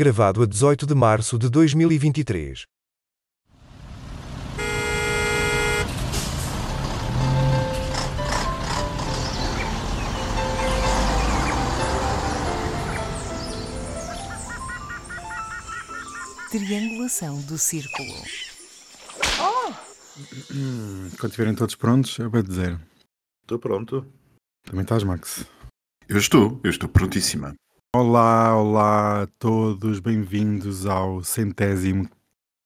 Gravado a 18 de março de 2023. Triangulação do círculo. Quando estiverem todos prontos, eu vou dizer. Estou pronto. Também estás, Max? Eu estou, eu estou prontíssima. Olá, olá a todos, bem-vindos ao centésimo,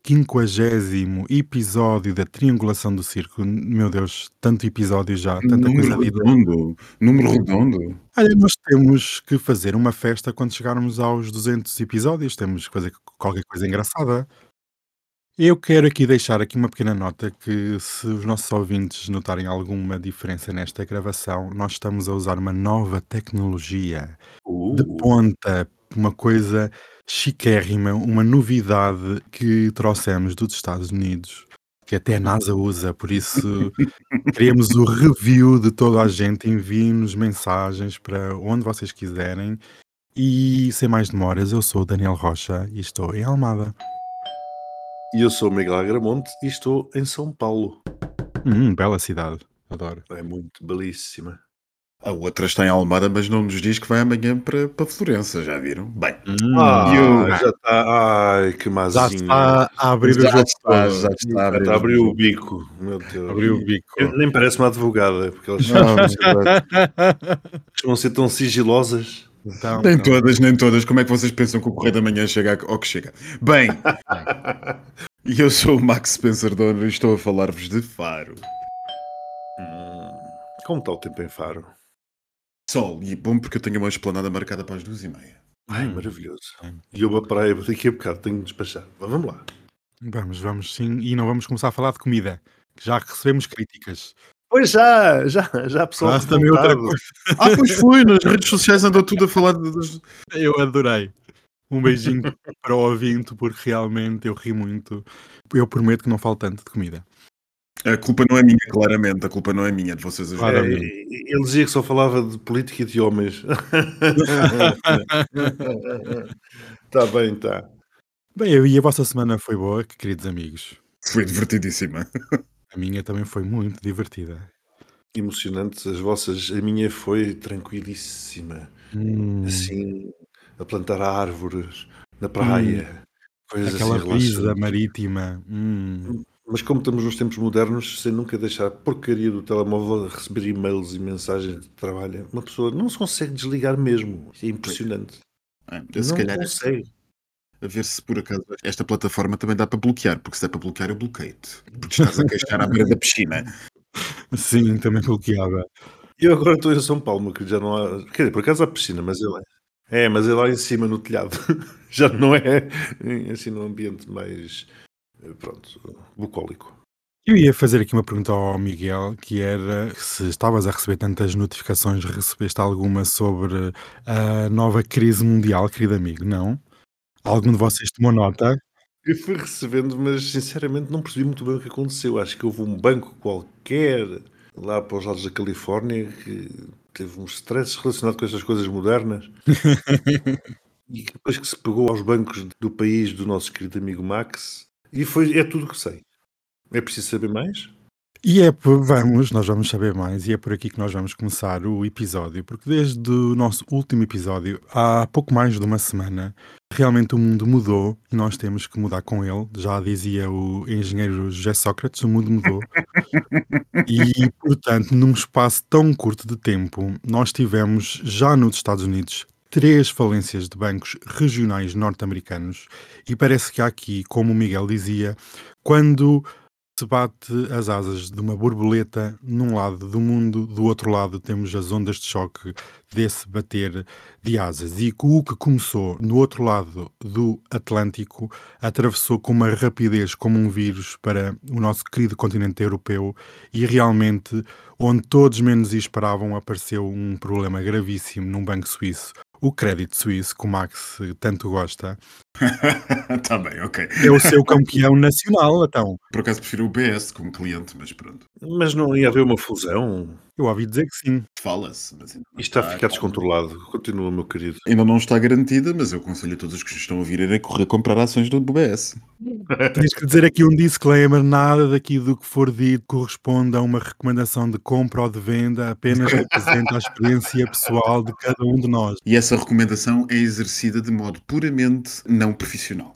quinquagésimo episódio da Triangulação do Círculo. Meu Deus, tanto episódio já, tanta número coisa redondo, número redondo. Olha, nós temos que fazer uma festa quando chegarmos aos 200 episódios, temos que fazer qualquer coisa engraçada. Eu quero aqui deixar aqui uma pequena nota que se os nossos ouvintes notarem alguma diferença nesta gravação, nós estamos a usar uma nova tecnologia de Uh, ponta, uma coisa chiquérrima, uma novidade que trouxemos dos Estados Unidos, que até a NASA usa, por isso queremos o review de toda a gente, enviem-nos mensagens para onde vocês quiserem. E sem mais demoras, eu sou o Daniel Rocha e estou em Almada. E eu sou o Miguel Agramonte e estou em São Paulo. Hum, bela cidade, adoro. É muito belíssima. a outra está em Almada, mas não nos diz que vai amanhã para, para Florença, já viram? Bem, Ah, eu- já está. Ai, que Já mazinho. está a abrir o já jogo está, todo. já está a Já abrir está a abrir o o bico. Meu Deus. Abriu o bico. Eu- Nem parece uma advogada, porque elas costumam ser tão sigilosas. Então, Nem então, todas, nem todas. Como é que vocês pensam que o Correio da Manhã chega ao que chega? Bem, e eu sou o Max Spencer Donner e estou a falar-vos de Faro. Hum, Como está o tempo em Faro? Sol, e bom porque eu tenho uma esplanada marcada para as duas e meia. Ai, Hum. maravilhoso. Hum. E eu vou para aí daqui a bocado, tenho de despachar. Vamos lá. Vamos, vamos sim. E não vamos começar a falar de comida, já recebemos críticas. Pois já, já, já pessoal. Mas também outra coisa. Ah, pois foi, nas redes sociais andou tudo a falar de-. Eu adorei. Um beijinho para o ouvinte, porque realmente eu ri muito. Eu prometo que não falo tanto de comida. A culpa não é minha, claramente. A culpa não é minha, de vocês Claro. É, ele dizia que só falava de política e de homens. Está bem, tá. está. Bem, eu- e a vossa semana foi boa, queridos amigos. Foi divertidíssima. A minha também foi muito divertida. Emocionantes as vossas. A minha foi tranquilíssima. Hum, Assim, a plantar árvores na praia. Coisas aquela assim brisa marítima. Hum. Mas como estamos nos tempos modernos, sem nunca deixar a porcaria do telemóvel, receber e-mails e mensagens de trabalho, uma pessoa não se consegue desligar mesmo. É impressionante. Ah, eu, se não calhar, consegue. A ver se por acaso esta plataforma também dá para bloquear, porque se der para bloquear, eu bloqueio-te. Porque estás a queixar à beira da piscina. Sim, também bloqueava. Eu agora estou em São Paulo, meu querido, já não há. Quer dizer, por acaso há piscina, mas ele é. É, mas é lá em cima no telhado. já não é assim num ambiente mais. eh, Pronto, bucólico. Eu ia fazer aqui uma pergunta ao Miguel, que era se estavas a receber tantas notificações, recebeste alguma sobre a nova crise mundial, querido amigo? Não? Algum de vocês tomou nota? Eu fui recebendo, mas sinceramente não percebi muito bem o que aconteceu. Acho que houve um banco qualquer lá para os lados da Califórnia que teve uns stresses relacionados com estas coisas modernas e depois que se pegou aos bancos do país do nosso querido amigo Max e foi, é tudo o que sei. É preciso saber mais? E é por, vamos, nós vamos saber mais, e é por aqui que nós vamos começar o episódio, porque desde o nosso último episódio, há pouco mais de uma semana, realmente o mundo mudou e nós temos que mudar com ele. Já dizia o engenheiro José Sócrates, o mundo mudou. E, portanto, num espaço tão curto de tempo, nós tivemos já nos Estados Unidos três falências de bancos regionais norte-americanos e parece que há aqui, como o Miguel dizia, quando se bate as asas de uma borboleta num lado do mundo, do outro lado temos as ondas de choque desse bater de asas. E o que começou no outro lado do Atlântico atravessou com uma rapidez como um vírus para o nosso querido continente europeu e realmente, onde todos menos esperavam, apareceu um problema gravíssimo num banco suíço. O crédito suíço, que o Max tanto gosta, Está bem, ok. é o seu campeão nacional, então. Por acaso prefiro o BS como cliente, mas pronto. Mas não ia haver uma fusão? Eu ouvi dizer que sim. Fala-se. mas ainda não Isto está a ficar descontrolado. Continua, meu querido. Ainda não está garantida, mas eu aconselho a todos os que nos estão a ouvir a correr comprar ações do BS. Tens que dizer aqui um disclaimer: nada daqui do que for dito corresponde a uma recomendação de compra ou de venda, apenas representa a experiência pessoal de cada um de nós. E essa recomendação é exercida de modo puramente não profissional.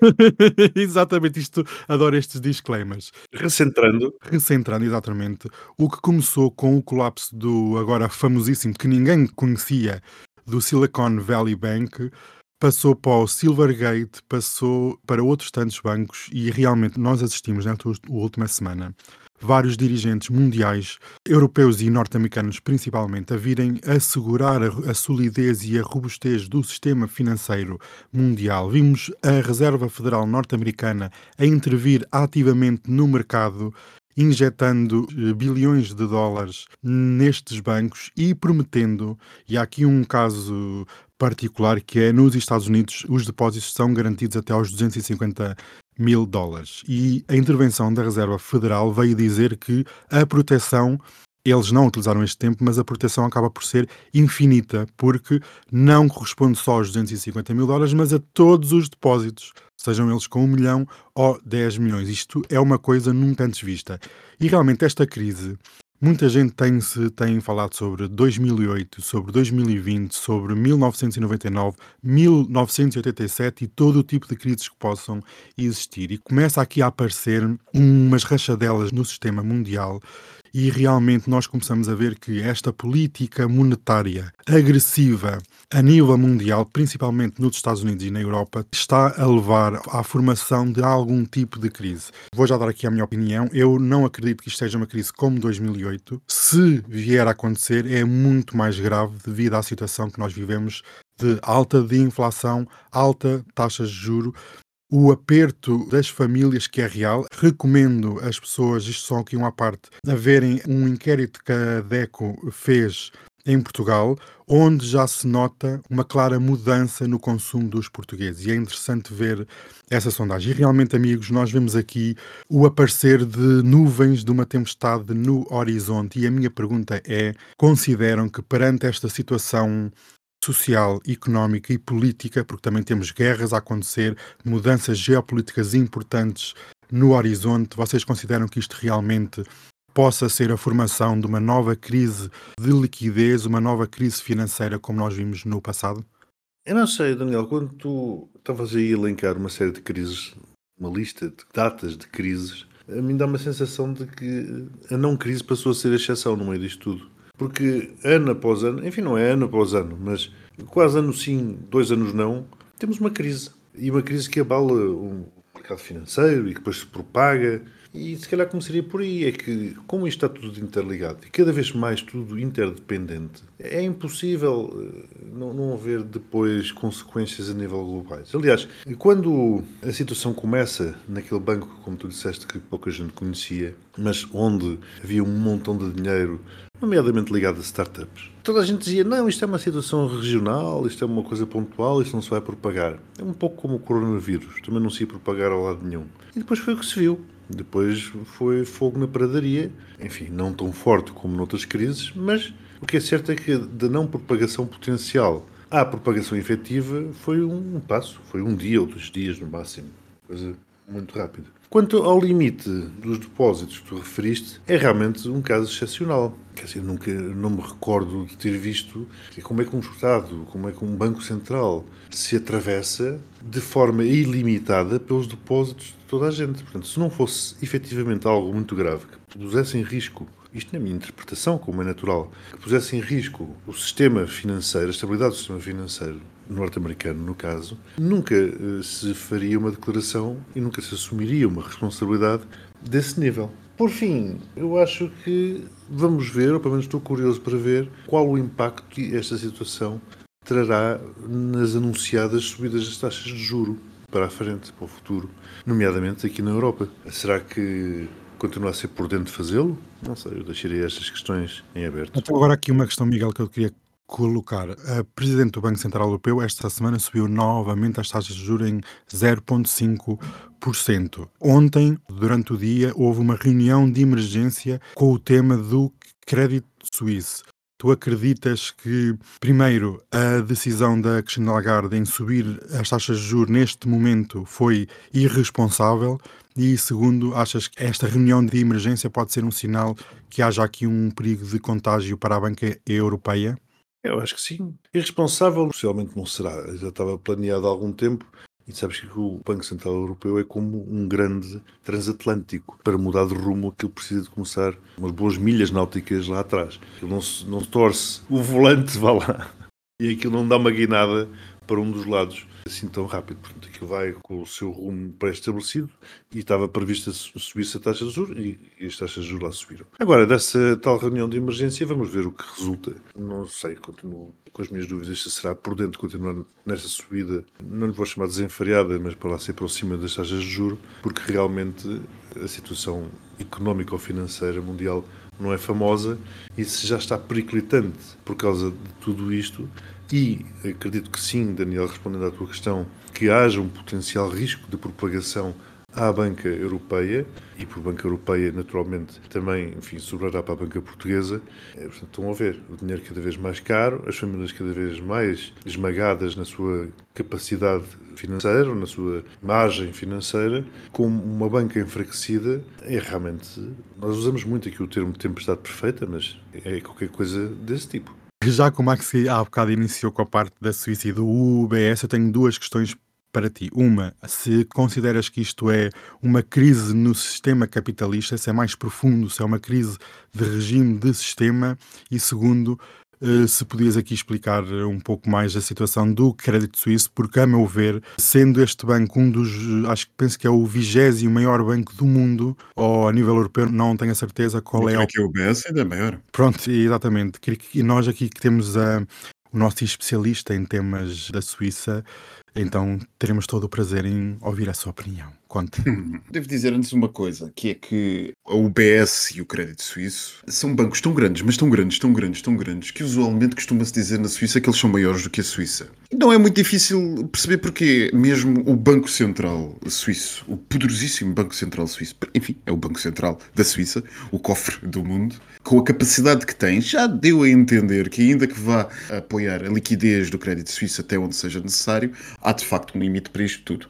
exatamente, isto adoro estes disclaimers. Recentrando, Recentrando, exatamente, o que começou com o colapso do agora famosíssimo, que ninguém conhecia, do Silicon Valley Bank, passou para o Silvergate, passou para outros tantos bancos e realmente nós assistimos ú- última semana vários dirigentes mundiais, europeus e norte-americanos principalmente, a virem assegurar a, solidez e a robustez do sistema financeiro mundial. Vimos a Reserva Federal norte-americana a intervir ativamente no mercado injetando eh, bilhões de dólares nestes bancos e prometendo, e há aqui um caso particular que é nos Estados Unidos os depósitos são garantidos até aos 250 mil dólares. E a intervenção da Reserva Federal veio dizer que a proteção, eles não utilizaram este tempo, mas a proteção acaba por ser infinita, porque não corresponde só aos 250 mil dólares, mas a todos os depósitos, sejam eles com 1 milhão ou 10 milhões. Isto é uma coisa nunca antes vista. E realmente esta crise Muita gente tem, se, tem falado sobre 2008, sobre 2020, sobre 1999, 1987 e todo o tipo de crises que possam existir. E começa aqui a aparecer umas rachadelas no sistema mundial e realmente nós começamos a ver que esta política monetária agressiva a nível mundial, principalmente nos Estados Unidos e na Europa, está a levar à formação de algum tipo de crise. Vou já dar aqui a minha opinião. Eu não acredito que isto seja uma crise como 2008. Se vier a acontecer, é muito mais grave devido à situação que nós vivemos de alta de inflação, alta taxas de juro, o aperto das famílias que é real. Recomendo às pessoas, isto só aqui uma parte, a verem um inquérito que a DECO fez em Portugal, onde já se nota uma clara mudança no consumo dos portugueses. E é interessante ver essa sondagem. E realmente, amigos, nós vemos aqui o aparecer de nuvens de uma tempestade no horizonte. E a minha pergunta é: consideram que perante esta situação social, económica e política, porque também temos guerras a acontecer, mudanças geopolíticas importantes no horizonte, vocês consideram que isto realmente possa ser a formação de uma nova crise de liquidez, uma nova crise financeira como nós vimos no passado? eu não sei, Daniel, quando tu estavas aí a elencar uma série de crises, uma lista de datas de crises, a mim dá uma sensação de que a não crise passou a ser a exceção no meio disto tudo. Porque ano após ano, enfim, não é ano após ano, mas quase ano sim, dois anos não, temos uma crise. E uma crise que abala o mercado financeiro e que depois se propaga. E se calhar começaria por aí, é que como isto está tudo interligado e cada vez mais tudo interdependente, é impossível eh, não, não haver depois consequências a nível globais. Aliás, quando a situação começa naquele banco, como tu disseste, que pouca gente conhecia, mas onde havia um montão de dinheiro nomeadamente ligado a startups. Toda a gente dizia, não, isto é uma situação regional, isto é uma coisa pontual, isto não se vai propagar. É um pouco como o coronavírus, também não se ia propagar ao lado nenhum. E depois foi o que se viu. Depois foi fogo na pradaria, enfim, não tão forte como noutras crises, mas o que é certo é que da não propagação potencial à propagação efetiva foi um passo, foi um dia ou dois dias no máximo, coisa muito rápida. Quanto ao limite dos depósitos que tu referiste, é realmente um caso excepcional. Quer dizer, nunca não me recordo de ter visto como é que um Estado, como é que um Banco Central se atravessa de forma ilimitada pelos depósitos de toda a gente. Portanto, se não fosse efetivamente algo muito grave que pusesse em risco isto na minha interpretação, como é natural, que pusesse em risco o sistema financeiro, a estabilidade do sistema financeiro norte-americano, no caso, nunca uh, se faria uma declaração e nunca se assumiria uma responsabilidade desse nível. Por fim, eu acho que vamos ver, ou pelo menos estou curioso para ver, qual o impacto que esta situação trará nas anunciadas subidas das taxas de juro para a frente, para o futuro, nomeadamente aqui na Europa. Será que continua a ser de fazê-lo? Não sei, eu deixaria estas questões em aberto. Então, agora aqui uma questão, Miguel, que eu queria colocar. A Presidente do Banco Central Europeu esta semana subiu novamente as taxas de juros em 0,5%. Ontem, durante o dia, houve uma reunião de emergência com o tema do crédito suíço. Tu acreditas que, primeiro, a decisão da Christine Lagarde em subir as taxas de juros neste momento foi irresponsável? E, segundo, achas que esta reunião de emergência pode ser um sinal que haja aqui um perigo de contágio para a banca europeia? Eu acho que sim. Irresponsável, possivelmente não será. Já estava planeado há algum tempo. E sabes que o Banco Central Europeu é como um grande transatlântico. Para mudar de rumo, aquilo precisa de começar umas boas milhas náuticas lá atrás. Aquilo não se, não torce. O volante vá lá. E aquilo não dá uma guinada para um dos lados assim tão rápido. Portanto, aquilo vai com o seu rumo pré-estabelecido e estava prevista subir-se a taxa de juros e, e as taxas de juros lá subiram. Agora, dessa tal reunião de emergência, vamos ver o que resulta. Não sei, continuo com as minhas dúvidas se será prudente continuar nesta subida, não lhe vou chamar desenfreada, mas para lá ser por cima das taxas de juros, porque realmente a situação económica ou financeira mundial não é famosa e se já está periclitante por causa de tudo isto, e acredito que sim, Daniel, respondendo à tua questão, que haja um potencial risco de propagação à banca europeia e por banca europeia naturalmente também, enfim, sobrará para a banca portuguesa. É, portanto, estão a ver o dinheiro cada vez mais caro, as famílias cada vez mais esmagadas na sua capacidade financeira, na sua margem financeira, com uma banca enfraquecida, é realmente, nós usamos muito aqui o termo tempestade perfeita, mas é qualquer coisa desse tipo. Já como a Maxi há bocado iniciou com a parte da Suíça e do UBS, eu tenho duas questões para ti. Uma, se consideras que isto é uma crise no sistema capitalista, se é mais profundo, se é uma crise de regime de sistema. E segundo, se podias aqui explicar um pouco mais a situação do crédito suíço, porque, a meu ver, sendo este banco um dos, acho que penso que é o vigésimo maior banco do mundo, ou a nível europeu, não tenho a certeza qual é. É que o UBS ainda é maior. Pronto, exatamente. E nós aqui que temos a, o nosso especialista em temas da Suíça, então teremos todo o prazer em ouvir a sua opinião. Conte. Devo dizer antes uma coisa, que é que a UBS e o Crédito Suíço são bancos tão grandes, mas tão grandes, tão grandes, tão grandes, que usualmente costuma-se dizer na Suíça que eles são maiores do que a Suíça. Não é muito difícil perceber porque mesmo o Banco Central Suíço, o poderosíssimo Banco Central Suíço, enfim, é o Banco Central da Suíça, o cofre do mundo, com a capacidade que tem, já deu a entender que ainda que vá apoiar a liquidez do crédito suíço até onde seja necessário, há de facto um limite para isto tudo.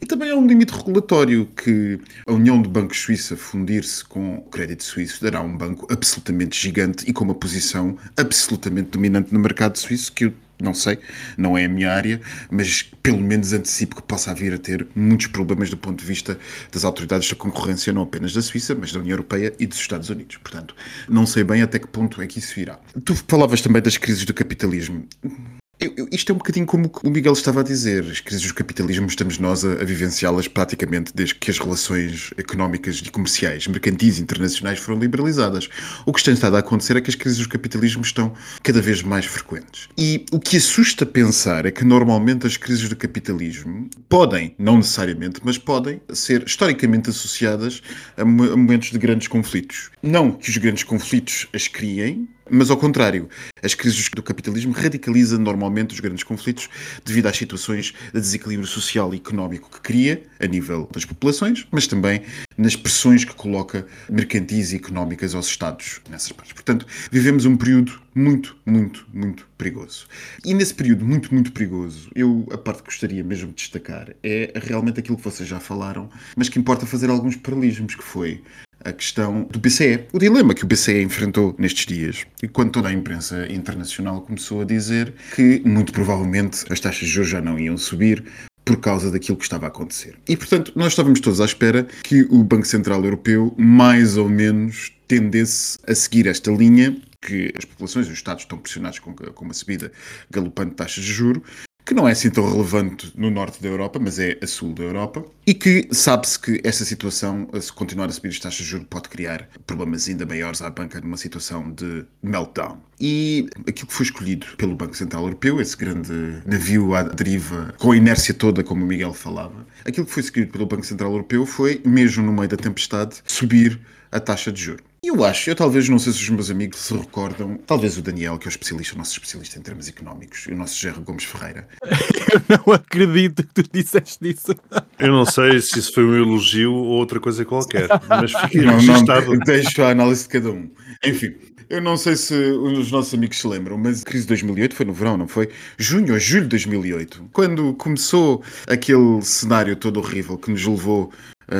E também há um limite regulatório que a União de Bancos Suíça fundir-se com o crédito suíço dará um banco absolutamente gigante e com uma posição absolutamente dominante no mercado suíço que eu não sei, não é a minha área, mas pelo menos antecipo que possa vir a ter muitos problemas do ponto de vista das autoridades da concorrência, não apenas da Suíça, mas da União Europeia e dos Estados Unidos. Portanto, não sei bem até que ponto é que isso irá. Tu falavas também das crises do capitalismo. Eu, eu, isto é um bocadinho como o Miguel estava a dizer. As crises do capitalismo estamos nós a, a vivenciá-las praticamente desde que as relações económicas e comerciais, mercantis internacionais foram liberalizadas. O que está estado a acontecer é que as crises do capitalismo estão cada vez mais frequentes. E o que assusta pensar é que normalmente as crises do capitalismo podem, não necessariamente, mas podem ser historicamente associadas a, a momentos de grandes conflitos. Não que os grandes conflitos as criem, mas ao contrário, as crises do capitalismo radicalizam normalmente os grandes conflitos devido às situações de desequilíbrio social e económico que cria a nível das populações, mas também nas pressões que coloca mercantis e económicas aos Estados nessas partes. Portanto, vivemos um período muito, muito, muito perigoso. E nesse período muito, muito perigoso, eu a parte que gostaria mesmo de destacar é realmente aquilo que vocês já falaram, mas que importa fazer alguns paralelismos, que foi a questão do BCE, o dilema que o BCE enfrentou nestes dias, e quando toda a imprensa internacional começou a dizer que muito provavelmente as taxas de juros já não iam subir por causa daquilo que estava a acontecer. E portanto, nós estávamos todos à espera que o Banco Central Europeu mais ou menos tendesse a seguir esta linha que as populações os Estados estão pressionados com, com uma subida galopante de taxas de juro, que não é assim tão relevante no norte da Europa, mas é a sul da Europa, e que sabe-se que esta situação, se continuar a subir as taxas de juros, pode criar problemas ainda maiores à banca numa situação de meltdown. E aquilo que foi escolhido pelo Banco Central Europeu, esse grande navio à deriva, com a inércia toda, como o Miguel falava, aquilo que foi escolhido pelo Banco Central Europeu foi, mesmo no meio da tempestade, subir a taxa de juros. Eu acho, eu talvez, não sei se os meus amigos se recordam, talvez o Daniel, que é o especialista, o nosso especialista em termos económicos, e o nosso Gerro Gomes Ferreira. Eu não acredito que tu disseste isso. Eu não sei se isso foi um elogio ou outra coisa qualquer, mas fiquei não, não, deixo a análise de cada um. Enfim, Eu não sei se os nossos amigos se lembram, mas a crise de 2008 foi no verão, não foi? Junho ou julho de 2008, quando começou aquele cenário todo horrível que nos levou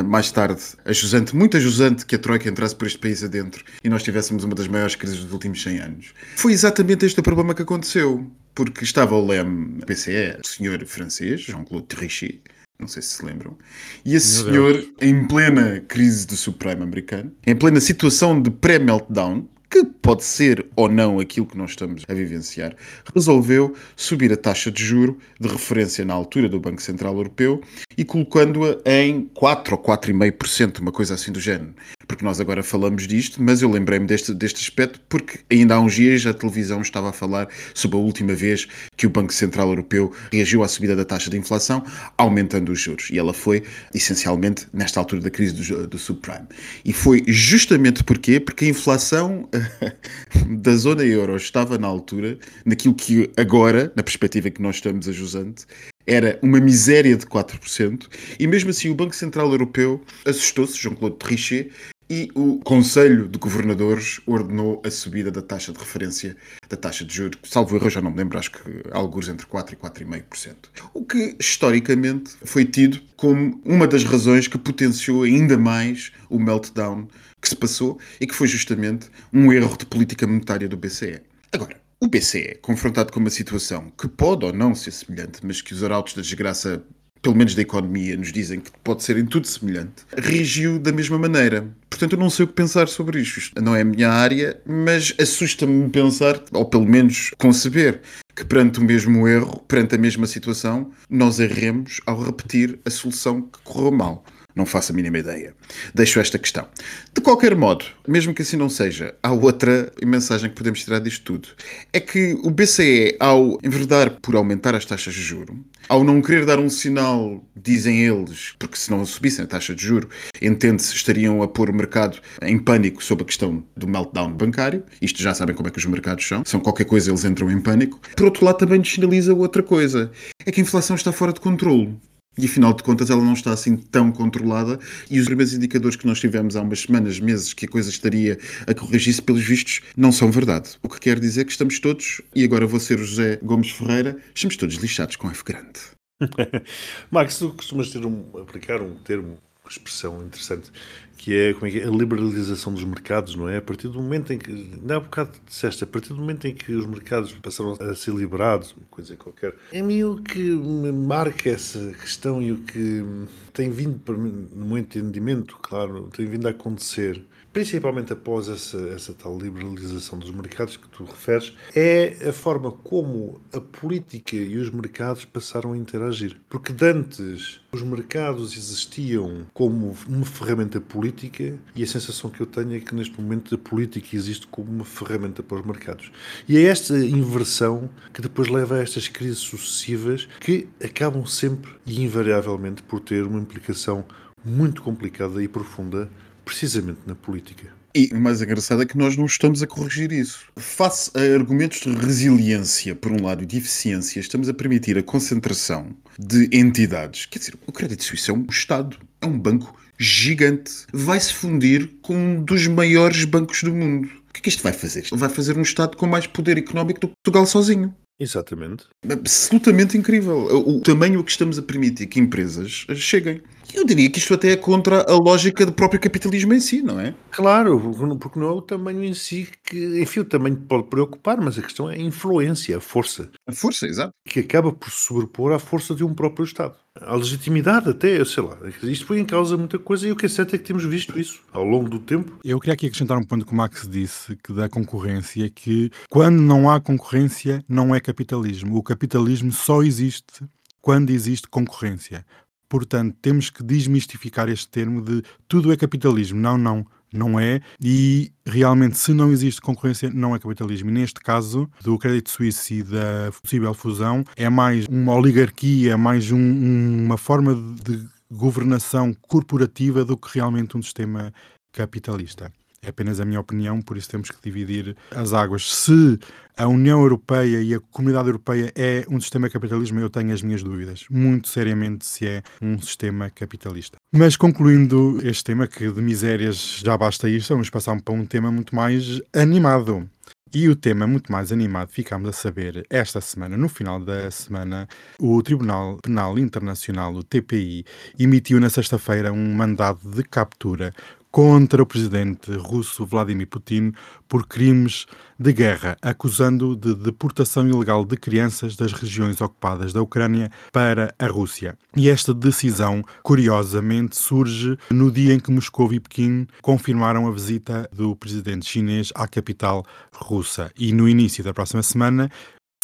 mais tarde a jusante, muito a jusante que a Troika entrasse por este país adentro e nós tivéssemos uma das maiores crises dos últimos 100 anos. Foi exatamente este o problema que aconteceu, porque estava o leme PCE, o senhor francês, Jean-Claude Trichet, não sei se se lembram. E esse Meu senhor, em plena crise do subprime americano, em plena situação de pré-meltdown, que pode ser ou não aquilo que nós estamos a vivenciar, resolveu subir a taxa de juro de referência na altura do Banco Central Europeu e colocando-a em 4 ou 4,5%, uma coisa assim do género. Porque nós agora falamos disto, mas eu lembrei-me deste, deste aspecto porque ainda há uns dias a televisão estava a falar sobre a última vez que o Banco Central Europeu reagiu à subida da taxa de inflação, aumentando os juros. E ela foi, essencialmente, nesta altura da crise do, do subprime. E foi justamente porquê? Porque a inflação da zona euro estava na altura, naquilo que agora, na perspectiva que nós estamos a jusante, era uma miséria de 4%, e mesmo assim o Banco Central Europeu assustou-se, Jean-Claude Trichet, e o Conselho de Governadores ordenou a subida da taxa de referência da taxa de juros, salvo erro, já não me lembro, acho que alguns entre 4% e 4,5%. O que, historicamente, foi tido como uma das razões que potenciou ainda mais o meltdown que se passou e que foi justamente um erro de política monetária do BCE. Agora, o BCE, confrontado com uma situação que pode ou não ser semelhante, mas que os arautos da desgraça pelo menos da economia, nos dizem que pode ser em tudo semelhante, reagiu da mesma maneira. Portanto, eu não sei o que pensar sobre isto. Não é a minha área, mas assusta-me pensar, ou pelo menos conceber, que perante o mesmo erro, perante a mesma situação, nós erremos ao repetir a solução que correu mal. Não faço a mínima ideia. Deixo esta questão. De qualquer modo, mesmo que assim não seja, há outra mensagem que podemos tirar disto tudo. É que o BCE, ao enverdar por aumentar as taxas de juro, ao não querer dar um sinal, dizem eles, porque se não subissem a taxa de juro, entende-se, estariam a pôr o mercado em pânico sobre a questão do meltdown bancário. Isto já sabem como é que os mercados são. São qualquer coisa, eles entram em pânico. Por outro lado, também nos sinaliza outra coisa. É que a inflação está fora de controle. E afinal de contas ela não está assim tão controlada e os primeiros indicadores que nós tivemos há umas semanas, meses, que a coisa estaria a corrigir-se pelos vistos, não são verdade. O que quer dizer que estamos todos, e agora vou ser o José Gomes Ferreira, estamos todos lixados com F grande. Max, tu costumas ter um, aplicar um termo, uma expressão interessante, que é, como é, que é a liberalização dos mercados, não é? A partir do momento em que, não há bocado disseste, a partir do momento em que os mercados passaram a ser liberados, coisa qualquer, é mim o que me marca essa questão e o que tem vindo, para mim, no meu entendimento, claro, tem vindo a acontecer principalmente após essa, essa tal liberalização dos mercados que tu referes, é a forma como a política e os mercados passaram a interagir. Porque antes os mercados existiam como uma ferramenta política e a sensação que eu tenho é que neste momento a política existe como uma ferramenta para os mercados. E é esta inversão que depois leva a estas crises sucessivas que acabam sempre e invariavelmente por ter uma implicação muito complicada e profunda precisamente na política. E o mais engraçado é que nós não estamos a corrigir isso. Face a argumentos de resiliência, por um lado, e de eficiência, estamos a permitir a concentração de entidades. Quer dizer, o Crédito Suíço é um Estado, é um banco gigante. Vai se fundir com um dos maiores bancos do mundo. O que é que isto vai fazer? Vai fazer um Estado com mais poder económico do que Portugal sozinho. Exatamente. Absolutamente incrível. O tamanho a que estamos a permitir que empresas cheguem. Eu diria que isto até é contra a lógica do próprio capitalismo em si, não é? Claro, porque não é o tamanho em si que, enfim, o tamanho pode preocupar, mas a questão é a influência, a força. A força, exato. Que acaba por se sobrepor à força de um próprio Estado. A legitimidade até, sei lá, isto põe em causa muita coisa e o que é certo é que temos visto isso ao longo do tempo. Eu queria aqui acrescentar um ponto que o Max disse, que da concorrência, que quando não há concorrência não é capitalismo. O capitalismo só existe quando existe concorrência. Portanto, temos que desmistificar este termo de tudo é capitalismo. Não, não, não é. E realmente, se não existe concorrência, não é capitalismo. E neste caso, do crédito suíço e da possível fusão, é mais uma oligarquia, é mais um, uma forma de governação corporativa do que realmente um sistema capitalista. É apenas a minha opinião, por isso temos que dividir as águas. Se a União Europeia e a Comunidade Europeia é um sistema capitalismo, eu tenho as minhas dúvidas, muito seriamente, se é um sistema capitalista. Mas concluindo este tema, que de misérias já basta isto, vamos passar para um tema muito mais animado. E o tema muito mais animado ficámos a saber esta semana, no final da semana, o Tribunal Penal Internacional, o TPI, emitiu na sexta-feira um mandado de captura contra o presidente russo Vladimir Putin por crimes de guerra, acusando-o de deportação ilegal de crianças das regiões ocupadas da Ucrânia para a Rússia. E esta decisão, curiosamente, surge no dia em que Moscou e Pequim confirmaram a visita do presidente chinês à capital russa. E no início da próxima semana,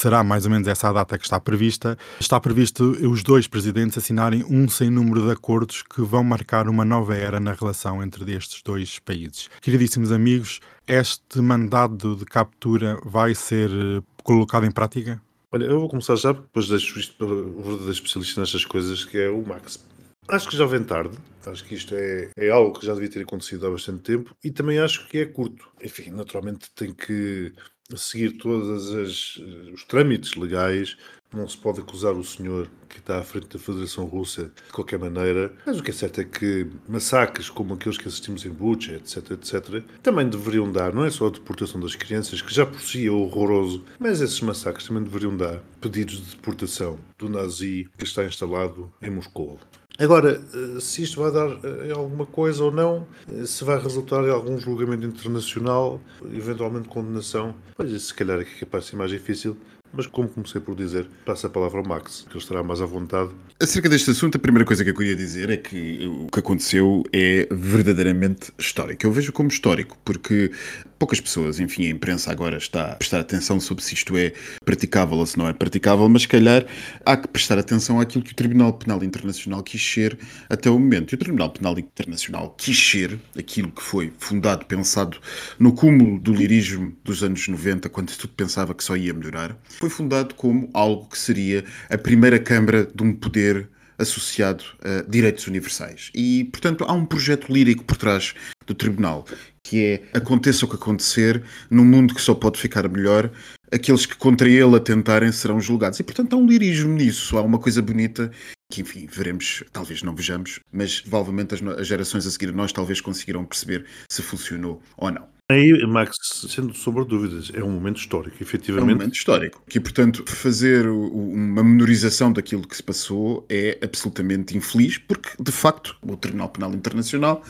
será mais ou menos essa a data que está prevista. Está previsto os dois presidentes assinarem um sem número de acordos que vão marcar uma nova era na relação entre estes dois países. Queridíssimos amigos, este mandado de captura vai ser eh, colocado em prática? Olha, eu vou começar já, depois deixo isto para o verdadeiro especialista nestas coisas, que é o Max. Acho que já vem tarde, acho que isto é, é algo que já devia ter acontecido há bastante tempo e também acho que é curto. Enfim, naturalmente tem que seguir todos os trâmites legais. Não se pode acusar o senhor que está à frente da Federação Russa de qualquer maneira, mas o que é certo é que massacres como aqueles que assistimos em Bucha, etc, etc, também deveriam dar, não é só a deportação das crianças, que já por si é horroroso, mas esses massacres também deveriam dar pedidos de deportação do nazi que está instalado em Moscou. Agora, eh, se isto vai dar eh, alguma coisa ou não, eh, se vai resultar em algum julgamento internacional, eventualmente condenação, pois se calhar é que é capaz de ser mais difícil, mas como comecei por dizer, passa a palavra ao Max, que ele estará mais à vontade. Acerca deste assunto, a primeira coisa que eu queria dizer é que o que aconteceu é verdadeiramente histórico. Eu vejo como histórico, porque poucas pessoas, enfim, a imprensa agora está a prestar atenção sobre se isto é praticável ou se não é praticável, mas se calhar há que prestar atenção àquilo que o Tribunal Penal Internacional quis ser até o momento. E o Tribunal Penal Internacional quis ser aquilo que foi fundado, pensado no cúmulo do lirismo dos anos 90, quando tudo pensava que só ia melhorar, foi fundado como algo que seria a primeira Câmara de um poder associado a direitos universais. E, portanto, há um projeto lírico por trás do tribunal, que é aconteça o que acontecer, num mundo que só pode ficar melhor, aqueles que contra ele atentarem serão julgados. E, portanto, há um lirismo nisso, há uma coisa bonita que, enfim, veremos, talvez não vejamos, mas provavelmente as, gerações a seguir a nós talvez conseguirão perceber se funcionou ou não. Aí, Max, sendo sobre dúvidas, é um momento histórico, efetivamente. É um momento histórico. E, portanto, fazer uma menorização daquilo que se passou é absolutamente infeliz, porque, de facto, o Tribunal Penal Internacional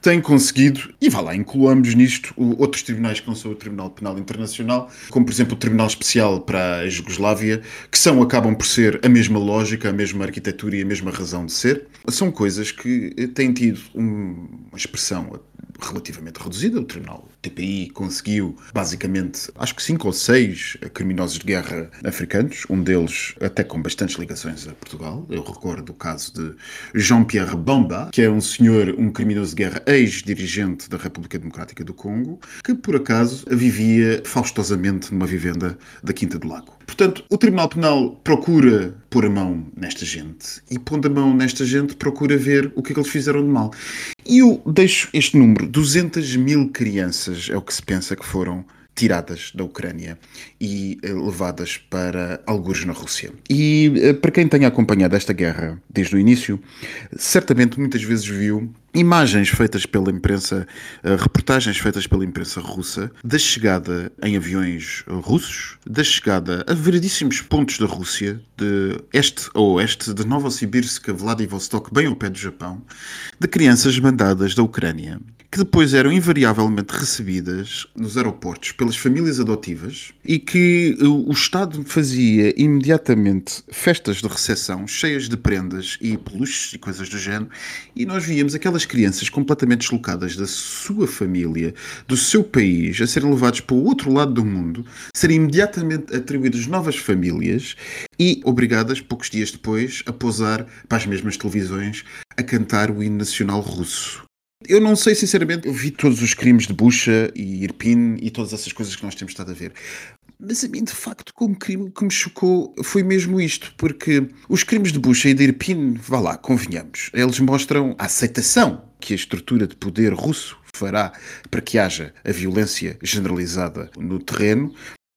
tem conseguido, e vá lá, incluamos nisto outros tribunais que não são o Tribunal Penal Internacional, como, por exemplo, o Tribunal Especial para a Jugoslávia, que são, acabam por ser a mesma lógica, a mesma arquitetura e a mesma razão de ser. São coisas que têm tido uma expressão relativamente reduzida. O Tribunal TPI conseguiu, basicamente, acho que cinco ou seis criminosos de guerra africanos, um deles até com bastantes ligações a Portugal. Eu recordo o caso de Jean-Pierre Bamba, que é um senhor, um criminoso de guerra, ex-dirigente da República Democrática do Congo, que por acaso vivia faustosamente numa vivenda da Quinta do Lago. Portanto, o Tribunal Penal procura pôr a mão nesta gente e, pondo a mão nesta gente, procura ver o que é que eles fizeram de mal. E eu deixo este número: 200 mil crianças é o que se pensa que foram tiradas da Ucrânia e eh, levadas para algures na Rússia. E eh, para quem tenha acompanhado esta guerra desde o início, certamente muitas vezes viu imagens feitas pela imprensa, eh, reportagens feitas pela imprensa russa, da chegada em aviões russos, da chegada a variedíssimos pontos da Rússia, de este a oeste, de Novosibirsk a Vladivostok, bem ao pé do Japão, de crianças mandadas da Ucrânia que depois eram invariavelmente recebidas nos aeroportos pelas famílias adotivas e que o Estado fazia imediatamente festas de recepção cheias de prendas e peluches e coisas do género, e nós víamos aquelas crianças completamente deslocadas da sua família, do seu país, a serem levados para o outro lado do mundo, serem imediatamente atribuídas novas famílias e obrigadas, poucos dias depois, a posar para as mesmas televisões a cantar o hino nacional russo. Eu não sei, sinceramente, eu vi todos os crimes de Bucha e Irpin e todas essas coisas que nós temos estado a ver. Mas a mim, de facto, como crime que me chocou foi mesmo isto, porque os crimes de Bucha e de Irpin, vá lá, convenhamos, eles mostram a aceitação que a estrutura de poder russo fará para que haja a violência generalizada no terreno,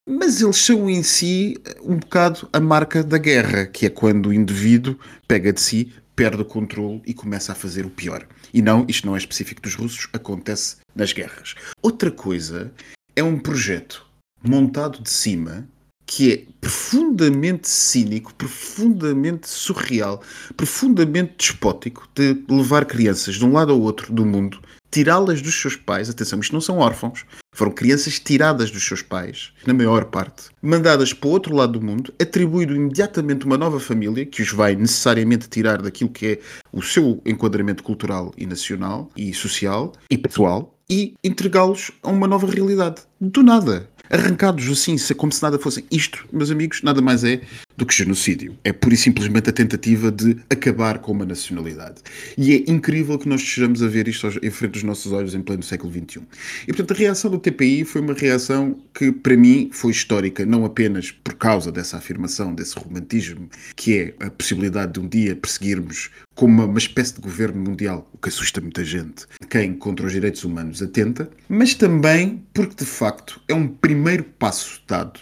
mas eles são em si um bocado a marca da guerra, que é quando o indivíduo pega de si, perde o controle e começa a fazer o pior. E não, isto não é específico dos russos, acontece nas guerras. Outra coisa é um projeto montado de cima que é profundamente cínico, profundamente surreal, profundamente despótico de levar crianças de um lado ao outro do mundo, tirá-las dos seus pais, atenção, isto não são órfãos, foram crianças tiradas dos seus pais, na maior parte, mandadas para o outro lado do mundo, atribuído imediatamente uma nova família que os vai necessariamente tirar daquilo que é o seu enquadramento cultural e nacional e social e pessoal e entregá-los a uma nova realidade. Do nada arrancados assim, como se nada fosse. Isto, meus amigos, nada mais é do que genocídio. É pura e simplesmente a tentativa de acabar com uma nacionalidade. E é incrível que nós estejamos a ver isto em frente dos nossos olhos em pleno século XXI. E, portanto, a reação do TPI foi uma reação que, para mim, foi histórica, não apenas por causa dessa afirmação, desse romantismo, que é a possibilidade de um dia perseguirmos como uma, espécie de governo mundial, o que assusta muita gente, quem contra os direitos humanos atenta, mas também porque de facto é um primeiro passo dado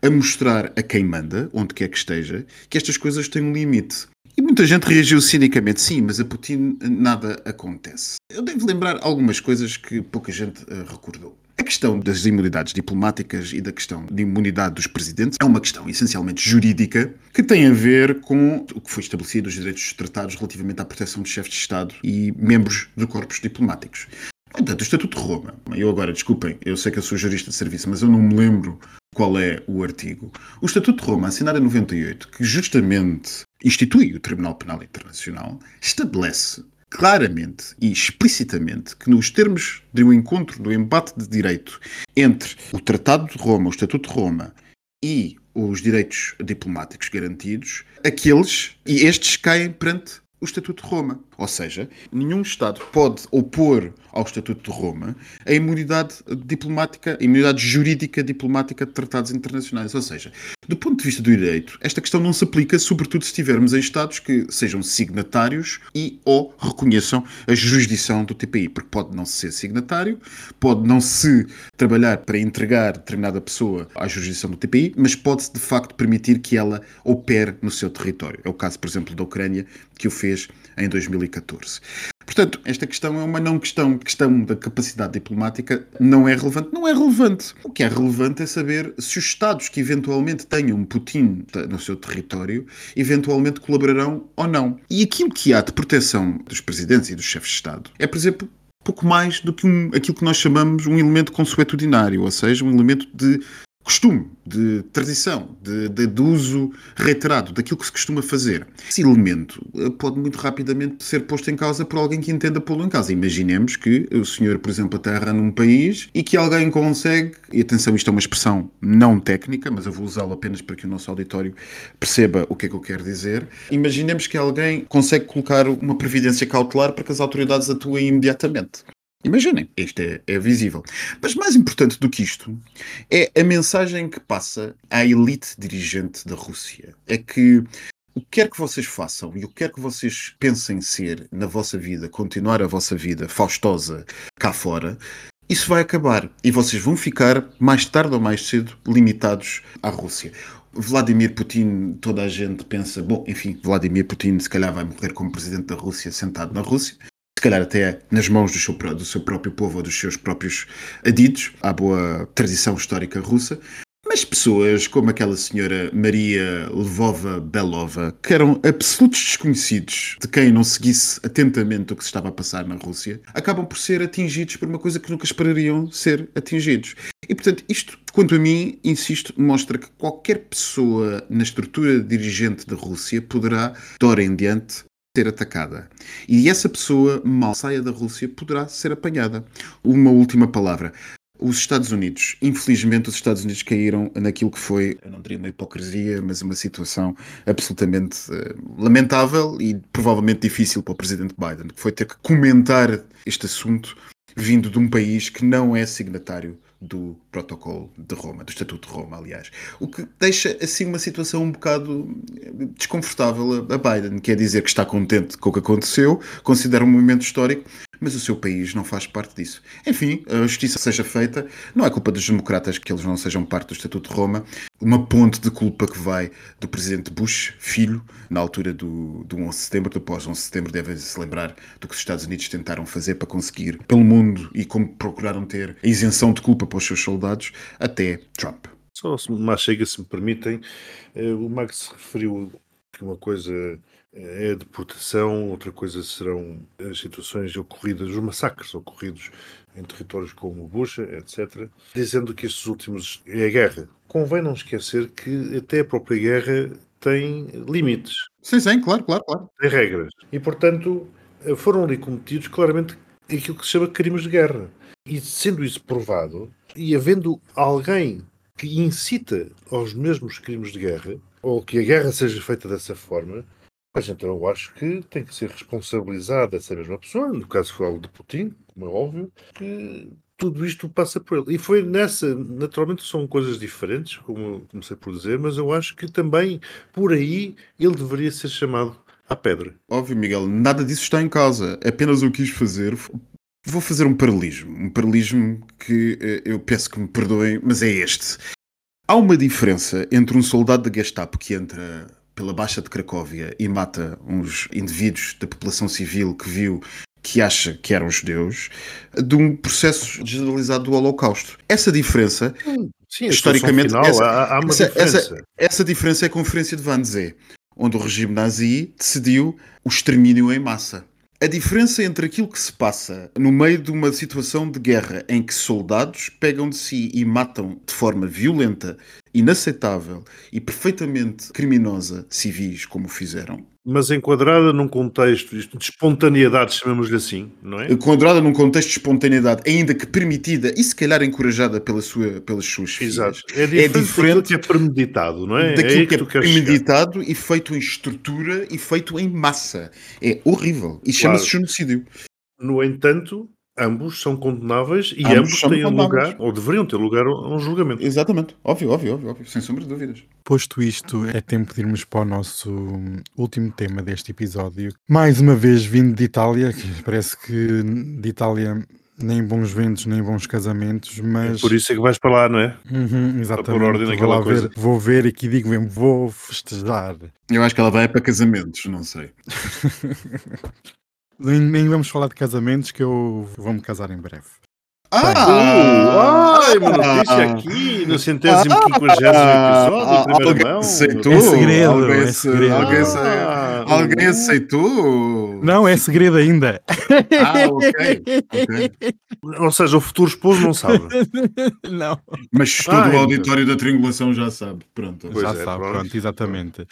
a mostrar a quem manda, onde quer que esteja, que estas coisas têm um limite. E muita gente reagiu cinicamente, sim, mas a Putin nada acontece. Eu devo lembrar algumas coisas que pouca gente uh, recordou. A questão das imunidades diplomáticas e da questão de imunidade dos presidentes é uma questão essencialmente jurídica que tem a ver com o que foi estabelecido, os direitos dos tratados relativamente à proteção de chefes de Estado e membros de corpos diplomáticos. Portanto, o Estatuto de Roma, eu agora, desculpem, eu sei que eu sou jurista de serviço, mas eu não me lembro qual é o artigo. O Estatuto de Roma, assinado em 98, que justamente institui o Tribunal Penal Internacional, estabelece claramente e explicitamente que nos termos de um encontro do embate de direito entre o Tratado de Roma, o Estatuto de Roma e os direitos diplomáticos garantidos, aqueles e estes caem perante o Estatuto de Roma. Ou seja, nenhum Estado pode opor ao Estatuto de Roma a imunidade diplomática, a imunidade jurídica diplomática de tratados internacionais. Ou seja, do ponto de vista do direito, esta questão não se aplica, sobretudo se estivermos em Estados que sejam signatários e ou reconheçam a jurisdição do TPI, porque pode não ser signatário, pode não se trabalhar para entregar determinada pessoa à jurisdição do TPI, mas pode-se de facto permitir que ela opere no seu território. É o caso, por exemplo, da Ucrânia, que o fez em 2014. Portanto, esta questão é uma não questão. A questão da capacidade diplomática não é relevante. Não é relevante. O que é relevante é saber se os Estados que eventualmente tenham Putin no seu território eventualmente colaborarão ou não. E aquilo que há de proteção dos presidentes e dos chefes de Estado é, por exemplo, pouco mais do que um, aquilo que nós chamamos um elemento consuetudinário, ou seja, um elemento de costume, de tradição, de, de, de, uso reiterado daquilo que se costuma fazer. Esse elemento eh, pode muito rapidamente ser posto em causa por alguém que entenda pô-lo em causa. Imaginemos que o senhor, por exemplo, aterra num país e que alguém consegue, e atenção, isto é uma expressão não técnica, mas eu vou usá-la apenas para que o nosso auditório perceba o que é que eu quero dizer. Imaginemos que alguém consegue colocar uma previdência cautelar para que as autoridades atuem imediatamente. Imaginem, isto é, é, visível. Mas mais importante do que isto é a mensagem que passa à elite dirigente da Rússia. É que o que quer que vocês façam e o que quer que vocês pensem ser na vossa vida, continuar a vossa vida faustosa cá fora, isso vai acabar e vocês vão ficar, mais tarde ou mais cedo, limitados à Rússia. Vladimir Putin, toda a gente pensa, bom, enfim, Vladimir Putin se calhar vai morrer como presidente da Rússia sentado na Rússia calhar até nas mãos do seu, do seu próprio povo ou dos seus próprios adidos, à boa tradição histórica russa, mas pessoas como aquela senhora Maria Lvova Belova, que eram absolutos desconhecidos de quem não seguisse atentamente o que se estava a passar na Rússia, acabam por ser atingidos por uma coisa que nunca esperariam ser atingidos. E, portanto, isto, quanto a mim, insisto, mostra que qualquer pessoa na estrutura dirigente da Rússia poderá, de hora em diante, ser atacada. E essa pessoa, mal saia da Rússia, poderá ser apanhada. Uma última palavra. Os Estados Unidos, infelizmente, os Estados Unidos caíram naquilo que foi, eu não diria uma hipocrisia, mas uma situação absolutamente uh, lamentável e provavelmente difícil para o presidente Biden, que foi ter que comentar este assunto vindo de um país que não é signatário do protocolo de Roma, do Estatuto de Roma, aliás. O que deixa assim uma situação um bocado desconfortável a Biden, quer dizer que está contente com o que aconteceu, considera um momento histórico, mas o seu país não faz parte disso. Enfim, a justiça seja feita, não é culpa dos democratas que eles não sejam parte do Estatuto de Roma, uma ponte de culpa que vai do presidente Bush, filho, na altura do, do 11 de setembro, do pós-11 de setembro, devem-se lembrar do que os Estados Unidos tentaram fazer para conseguir pelo mundo e como procuraram ter a isenção de culpa para os seus soldados, até Trump. Só se mais chega, se me permitem, eh, o Max referiu que uma coisa é a deportação, outra coisa serão as situações ocorridas, os massacres ocorridos em territórios como Bucha, etc., dizendo que estes últimos é a guerra. Convém não esquecer que até a própria guerra tem limites, Sim, sim, claro, claro, claro. tem regras. E, portanto, foram ali cometidos claramente aquilo que se chama crimes de guerra. E sendo isso provado, e havendo alguém que incita aos mesmos crimes de guerra, ou que a guerra seja feita dessa forma, mas então eu acho que tem que ser responsabilizada essa mesma pessoa, no caso foi algo de Putin, como é óbvio, que tudo isto passa por ele. E foi nessa, naturalmente são coisas diferentes, como comecei por dizer, mas eu acho que também por aí ele deveria ser chamado à pedra. Óbvio, Miguel, nada disso está em causa. Apenas eu quis fazer. Vou fazer um paralelismo. Um paralelismo que eh, eu peço que me perdoem, mas é este. Há uma diferença entre um soldado da Gestapo que entra pela Baixa de Cracóvia e mata uns indivíduos da população civil que viu que acha que eram judeus, de um processo generalizado do Holocausto. Essa diferença, Sim, a historicamente, situação essa, final, há, há uma essa- diferença. essa- essa diferença é a Conferência de Wannsee, onde o regime nazi decidiu o extermínio em massa. A diferença entre aquilo que se passa no meio de uma situação de guerra em que soldados pegam de si e matam de forma violenta, inaceitável e perfeitamente criminosa civis, como fizeram, Mas enquadrada num contexto de espontaneidade, chamamos-lhe assim, não é? enquadrada num contexto de espontaneidade, ainda que permitida e se calhar encorajada pela sua, pelas suas filhas. Exato. É diferente, daquilo diferente que é premeditado, não é? daquilo aí que é tu queres chegar. premeditado e feito em estrutura e feito em massa. É horrível. E chama-se Claro. genocídio. No entanto, ambos são condenáveis e Ambos ambos, têm lugar, ou deveriam ter lugar a um julgamento. Exatamente. Óbvio, óbvio, óbvio, óbvio. Sem sombra de dúvidas. Posto isto, é tempo de irmos para o nosso último tema deste episódio. Mais uma vez vindo de Itália, que parece que de Itália nem bons ventos, nem bons casamentos, mas. Por isso é que vais para lá, não é? Uhum, exatamente. ordem vou, naquela lá coisa. ver, vou ver aqui digo mesmo, vou festejar. Eu acho que ela vai para casamentos, não sei. Nem, nem vamos falar de casamentos, que eu vou-me casar em breve. Ah, ai, uma notícia aqui no centésimo quinquagésimo episódio, em primeira alguém mão. aceitou? É segredo, alguém, é segredo. alguém, Ah, alguém uh. aceitou? Não, é segredo ainda. Ah, ok. ok. Ou seja, o futuro esposo não sabe. Não. Mas todo Ah, o então. auditório da triangulação já sabe. Pronto. Pois Já é, sabe, pronto. pronto, exatamente.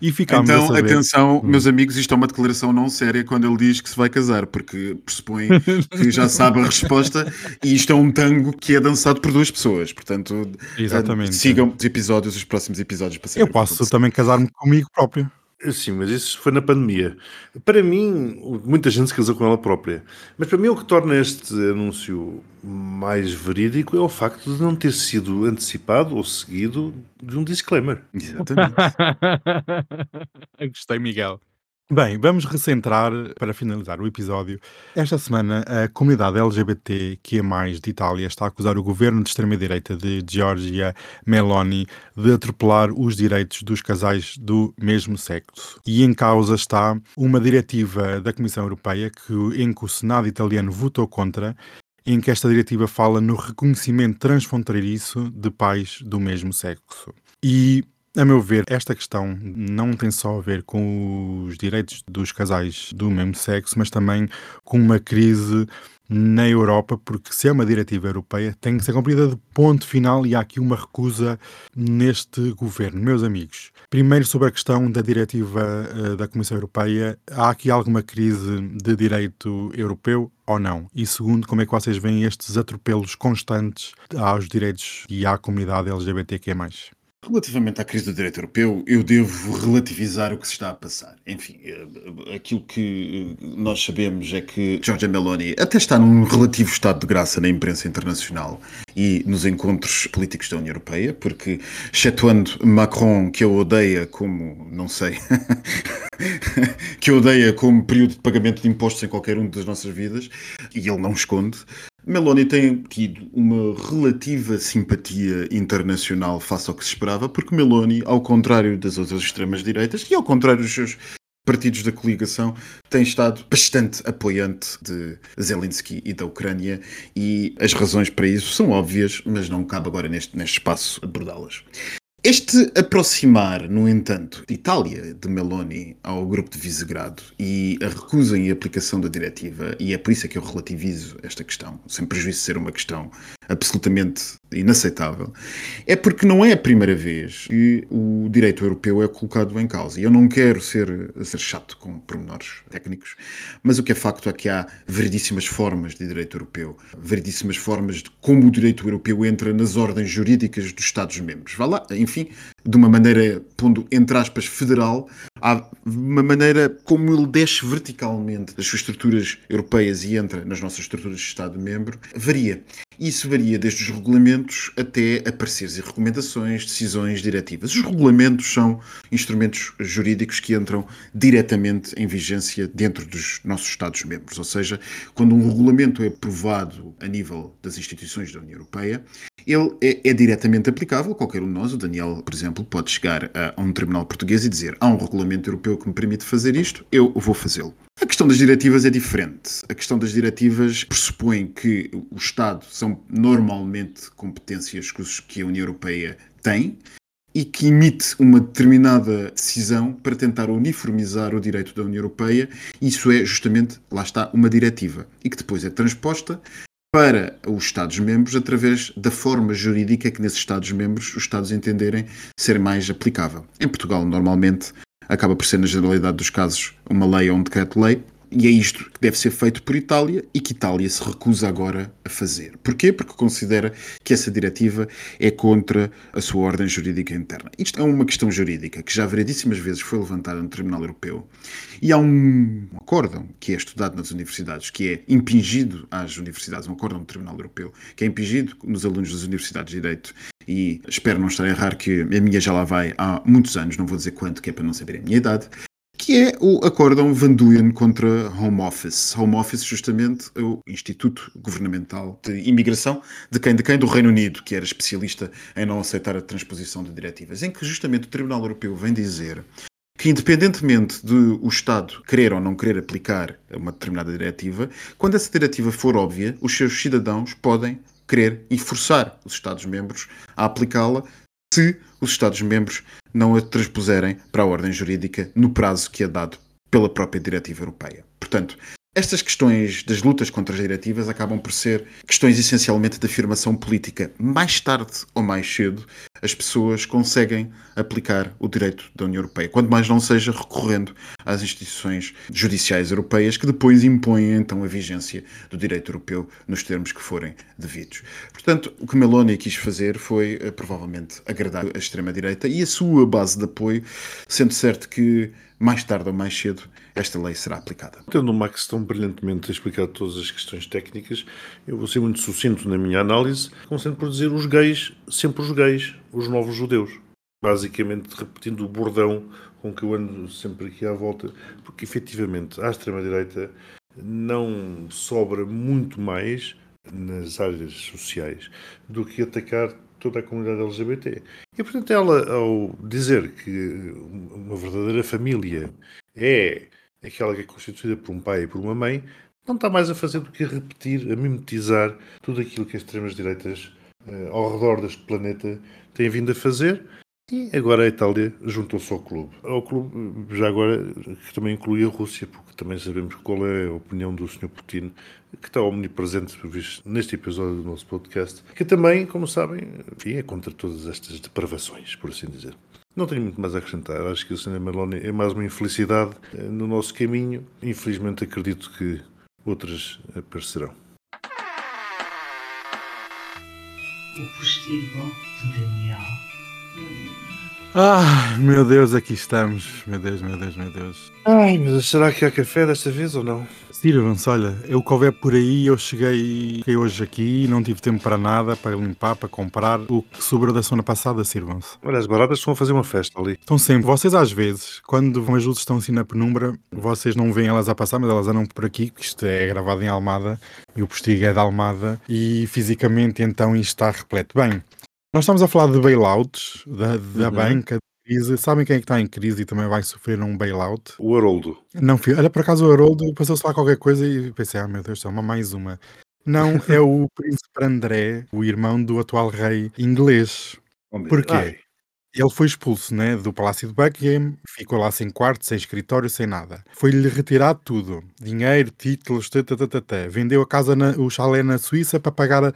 E ficámos a Então, saber. atenção, meus amigos, isto é uma declaração não séria quando ele diz que se vai casar, porque pressupõe que já sabe a resposta e isto é um tango que é dançado por duas pessoas. Portanto, Exatamente. eh, sigam os episódios, os próximos episódios para saber Eu posso também casar-me comigo próprio. Sim, mas isso foi na pandemia. Para mim, muita gente se casou com ela própria. Mas para mim, o que torna este anúncio mais verídico é o facto de não ter sido antecipado ou seguido de um disclaimer. Exatamente. Gostei, Miguel. Bem, vamos recentrar para finalizar o episódio. Esta semana, a comunidade LGBT que é mais de Itália está a acusar o governo de extrema-direita de Giorgia Meloni de atropelar os direitos dos casais do mesmo sexo. E em causa está uma diretiva da Comissão Europeia que, em que o Senado italiano votou contra, em que esta diretiva fala no reconhecimento transfronteiriço de pais do mesmo sexo. E a meu ver, esta questão não tem só a ver com os direitos dos casais do mesmo sexo, mas também com uma crise na Europa, porque se é uma diretiva europeia, tem que ser cumprida de ponto final e há aqui uma recusa neste governo. Meus amigos, primeiro sobre a questão da diretiva eh, da Comissão Europeia, há aqui alguma crise de direito europeu ou não? E segundo, como é que vocês veem estes atropelos constantes aos direitos e à comunidade LGBTQ+. Relativamente à crise do direito europeu, eu devo relativizar o que se está a passar. Enfim, eh, aquilo que eh, nós sabemos é que Giorgia Meloni até está num relativo estado de graça na imprensa internacional e nos encontros políticos da União Europeia, porque, excetuando Macron, que eu odeia como, não sei, que eu odeia como período de pagamento de impostos em qualquer uma das nossas vidas, e ele não esconde, Meloni tem tido uma relativa simpatia internacional face ao que se esperava, porque Meloni, ao contrário das outras extremas-direitas e ao contrário dos seus partidos da coligação, tem estado bastante apoiante de Zelensky e da Ucrânia e as razões para isso são óbvias, mas não cabe agora neste, neste espaço abordá-las. Este aproximar, no entanto, de Itália, de Meloni, ao grupo de Visegrado e a recusa em aplicação da diretiva, e é por isso é que eu relativizo esta questão, sem prejuízo de ser uma questão absolutamente inaceitável, é porque não é a primeira vez que o direito europeu é colocado em causa. E eu não quero ser, ser chato com pormenores técnicos, mas o que é facto é que há veridíssimas formas de direito europeu, veridíssimas formas de como o direito europeu entra nas ordens jurídicas dos Estados-membros. Vá lá, enfim, de uma maneira, pondo entre aspas, federal, há uma maneira como ele desce verticalmente das suas estruturas europeias e entra nas nossas estruturas de Estado-membro, varia. Isso varia desde os regulamentos até a pareceres e recomendações, decisões, diretivas. Os regulamentos são instrumentos jurídicos que entram diretamente em vigência dentro dos nossos Estados-membros. Ou seja, quando um regulamento é aprovado a nível das instituições da União Europeia, ele é, é, diretamente aplicável. Qualquer um de nós, o Daniel, por exemplo, pode chegar a, a, um tribunal português e dizer há um regulamento europeu que me permite fazer isto, eu vou fazê-lo. A questão das diretivas é diferente. A questão das diretivas pressupõe que o Estado são normalmente competências que a União Europeia tem e que emite uma determinada decisão para tentar uniformizar o direito da União Europeia. Isso é justamente, lá está, uma diretiva e que depois é transposta para os Estados-membros através da forma jurídica que nesses Estados-membros os Estados entenderem ser mais aplicável. Em Portugal, normalmente, acaba por ser, na generalidade dos casos, uma lei ou um decreto-lei, e é isto que deve ser feito por Itália e que Itália se recusa agora a fazer. Porquê? Porque considera que essa diretiva é contra a sua ordem jurídica interna. Isto é uma questão jurídica que já variedíssimas vezes foi levantada no Tribunal Europeu e há um acórdão que é estudado nas universidades, que é impingido às universidades, um acórdão do Tribunal Europeu, que é impingido nos alunos das universidades de Direito e espero não estar a errar que a minha já lá vai há muitos anos, não vou dizer quanto, que é para não saber a minha idade, que é o acórdão Van Duyen contra Home Office. Home Office, justamente, é o Instituto Governamental de Imigração de quem? De quem? Do Reino Unido, que era especialista em não aceitar a transposição de diretivas, em que justamente o Tribunal Europeu vem dizer que, independentemente de o Estado querer ou não querer aplicar uma determinada diretiva, quando essa diretiva for óbvia, os seus cidadãos podem querer e forçar os Estados-membros a aplicá-la se os Estados-membros não a transpuserem para a ordem jurídica no prazo que é dado pela própria diretiva europeia. Portanto, estas questões das lutas contra as diretivas acabam por ser questões essencialmente de afirmação política. Mais tarde ou mais cedo, as pessoas conseguem aplicar o direito da União Europeia, quando mais não seja recorrendo às instituições judiciais europeias que depois impõem então a vigência do direito europeu nos termos que forem devidos. Portanto, o que Meloni quis fazer foi eh, provavelmente agradar a extrema-direita e a sua base de apoio, sendo certo que mais tarde ou mais cedo, esta lei será aplicada. Tendo o Max tão brilhantemente explicado todas as questões técnicas, eu vou ser muito sucinto na minha análise, começando por dizer os gays, sempre os gays, os novos judeus. Basicamente repetindo o bordão com que eu ando sempre aqui à volta, porque efetivamente à extrema-direita não sobra muito mais nas áreas sociais do que atacar toda a comunidade LGBT. E, portanto, ela, ao dizer que uma verdadeira família é aquela que é constituída por um pai e por uma mãe, não está mais a fazer do que a repetir, a mimetizar tudo aquilo que as extremas-direitas uh, ao redor deste planeta têm vindo a fazer. E agora a Itália juntou-se ao clube. Ao clube, já agora, que também inclui a Rússia, porque também sabemos qual é a opinião do Sr. Putin, que está omnipresente neste episódio do nosso podcast, que também, como sabem, enfim, é contra todas estas depravações, por assim dizer. Não tenho muito mais a acrescentar. Acho que o Sr. Meloni é mais uma infelicidade eh, no nosso caminho. Infelizmente, acredito que outras aparecerão. O postigo de Daniel Ah, meu Deus, aqui estamos. Meu Deus, meu Deus, meu Deus. Ai, mas será que há café desta vez ou não? Sirvam-se, olha, eu que houver por aí, eu cheguei, cheguei hoje aqui, não tive tempo para nada, para limpar, para comprar. O que sobrou da semana passada, sirvam-se. Olha, as baratas estão a fazer uma festa ali. Estão sempre, vocês às vezes, quando as luzes estão assim na penumbra, vocês não veem elas a passar, mas elas andam por aqui, que isto é gravado em Almada, e o postigo é de Almada, e fisicamente então isto está repleto. Bem, nós estamos a falar de bailouts, da, da Uhum. banca, de crise. Sabem quem é que está em crise e também vai sofrer um bailout? O Haroldo. Não, filho, olha, por acaso o Haroldo passou-se lá qualquer coisa e pensei, ah meu Deus, é uma mais uma. Não, é o príncipe André, o irmão do atual rei inglês. Oh, Porquê? Ai. Ele foi expulso né, do Palácio de Buckingham, ficou lá sem quarto, sem escritório, sem nada. Foi-lhe retirado tudo: dinheiro, títulos, tata, tata, tata. vendeu a casa, na, o chalé na Suíça para pagar a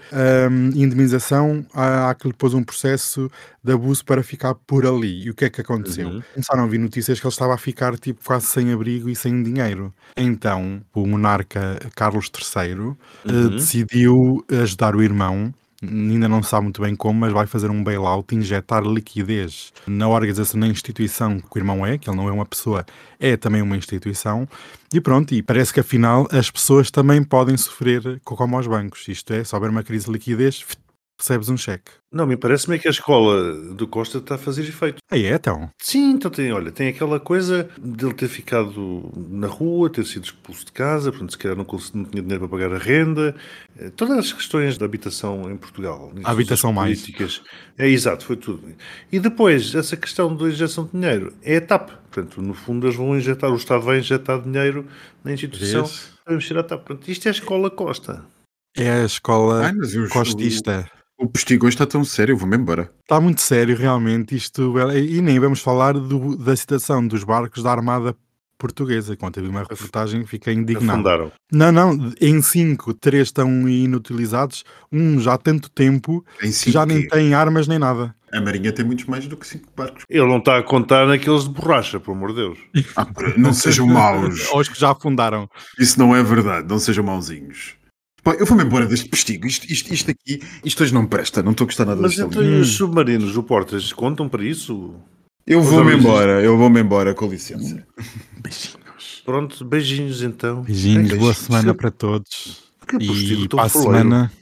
hum, indemnização à, à que lhe pôs um processo de abuso para ficar por ali. E o que é que aconteceu? Uhum. Começaram a vir notícias que ele estava a ficar tipo quase sem abrigo e sem dinheiro. Então, o monarca Carlos III eh, Uhum. decidiu ajudar o irmão ainda não sabe muito bem como, mas vai fazer um bailout, injetar liquidez na organização, na instituição que o irmão é, que ele não é uma pessoa, é também uma instituição, e pronto, e parece que afinal as pessoas também podem sofrer co- como aos bancos, isto é, se houver uma crise de liquidez, recebes um cheque. Não, me parece-me que a escola do Costa está a fazer efeito. Aí é, então. Sim, então tem, olha, tem aquela coisa dele ter ficado na rua, ter sido expulso de casa, portanto, se calhar não, não tinha dinheiro para pagar a renda, eh, todas as questões da habitação em Portugal. A habitação mais. políticas. É exato, foi tudo. E depois, essa questão da injeção de dinheiro é a TAP. Portanto, no fundo, eles vão injetar, o Estado vai injetar dinheiro na instituição para mexer a TAP. Portanto, isto é a escola Costa. É a escola costista. O, o postigo hoje está tão sério, eu vou-me embora. Está muito sério, realmente, isto. E nem vamos falar do- da situação dos barcos da Armada Portuguesa. Quando vi uma reportagem, fiquei indignado. Afundaram. Não, não, em cinco, três estão inutilizados, um já há tanto tempo Em que cinco já nem tem armas nem nada. A Marinha tem muitos mais do que cinco barcos. Ele não está a contar naqueles de borracha, pelo amor de Deus. Ah, por- não sejam maus. Ou os que já afundaram. Isso não é verdade, não sejam mauzinhos. Pá, eu vou-me embora deste postigo. Isto, isto, isto aqui, isto hoje não presta, não estou a gostar nada Mas desta então linha. e os submarinos, o Portas, contam para isso? Eu vou-me embora, eu vou-me embora, com licença. Beijinhos. Pronto, beijinhos então. Beijinhos, É, boa semana para todos. Que postigo E para a semana.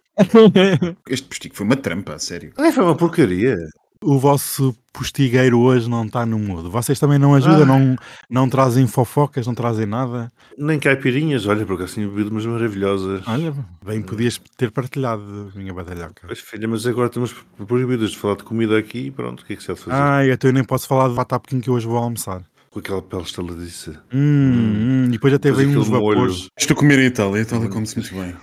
Este postigo foi uma trampa, a sério. Ai, foi uma porcaria. O vosso postigueiro hoje não está no mudo. Vocês também não ajudam, Ah. não, não trazem fofocas, não trazem nada. Nem caipirinhas, olha, porque assim bebido umas maravilhosas. Olha, bem podias ter partilhado, minha badalhoca. Pois filha, mas agora estamos proibidos de falar de comida aqui e pronto, o que é que se há de fazer? Ai, então eu nem posso falar de batapuquim que hoje vou almoçar. Com aquela pele estaladiça. Hum, hum, e depois até vem uns molho. vapores. Estou a comer em Itália, a Itália come-se muito bem.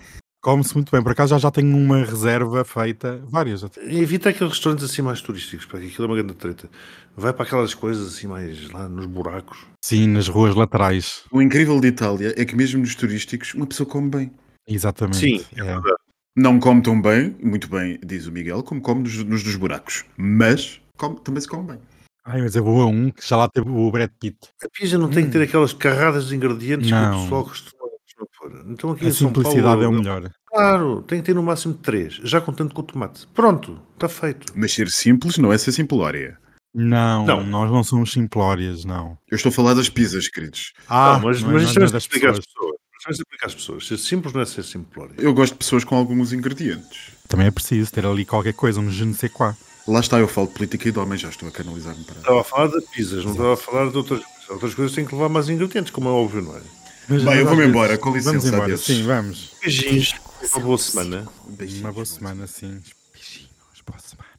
Come-se muito bem. Por acaso já, já tenho uma reserva feita, várias. Evita aqueles restaurantes assim mais turísticos, para aquilo é uma grande treta. Vai para aquelas coisas assim mais lá nos buracos. Sim, nas ruas laterais. O incrível de Itália é que mesmo nos turísticos uma pessoa come bem. Exatamente. Sim, É. Não come tão bem, muito bem, diz o Miguel, como come nos, nos dos buracos. Mas come- também se come bem. Ai, mas eu vou a um que já lá teve o Brad Pitt. A pizza não tem que ter aquelas carradas de ingredientes que Não. o pessoal costuma. Então aqui A São simplicidade Paulo, é o melhor. Claro, tem que ter no máximo três, já contando com o tomate. Pronto, está feito. Mas ser simples não é ser simplória. Não, Não. nós não somos simplórias, não. Eu estou a falar das pizzas, queridos. Ah, não, mas, não é- mas não é isto é das explicar às pessoas. pessoas. Mas é explicar às pessoas. Ser simples não é ser simplório. Eu gosto de pessoas com alguns ingredientes. Também é preciso ter ali qualquer coisa, um je ne sais quoi. Lá está, eu falo de política e de homem, já estou a canalizar-me para. Estava a falar de pizzas, não estava a falar de outras coisas. Outras coisas têm que levar mais ingredientes, como é óbvio, não é? Mas, Bem, eu vou-me embora, com licença, Vamos embora, adeus. sim, vamos. Beijinhos. Uma boa semana. Uma boa semana, sim. Beijinhos, boa semana.